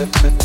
sentimental.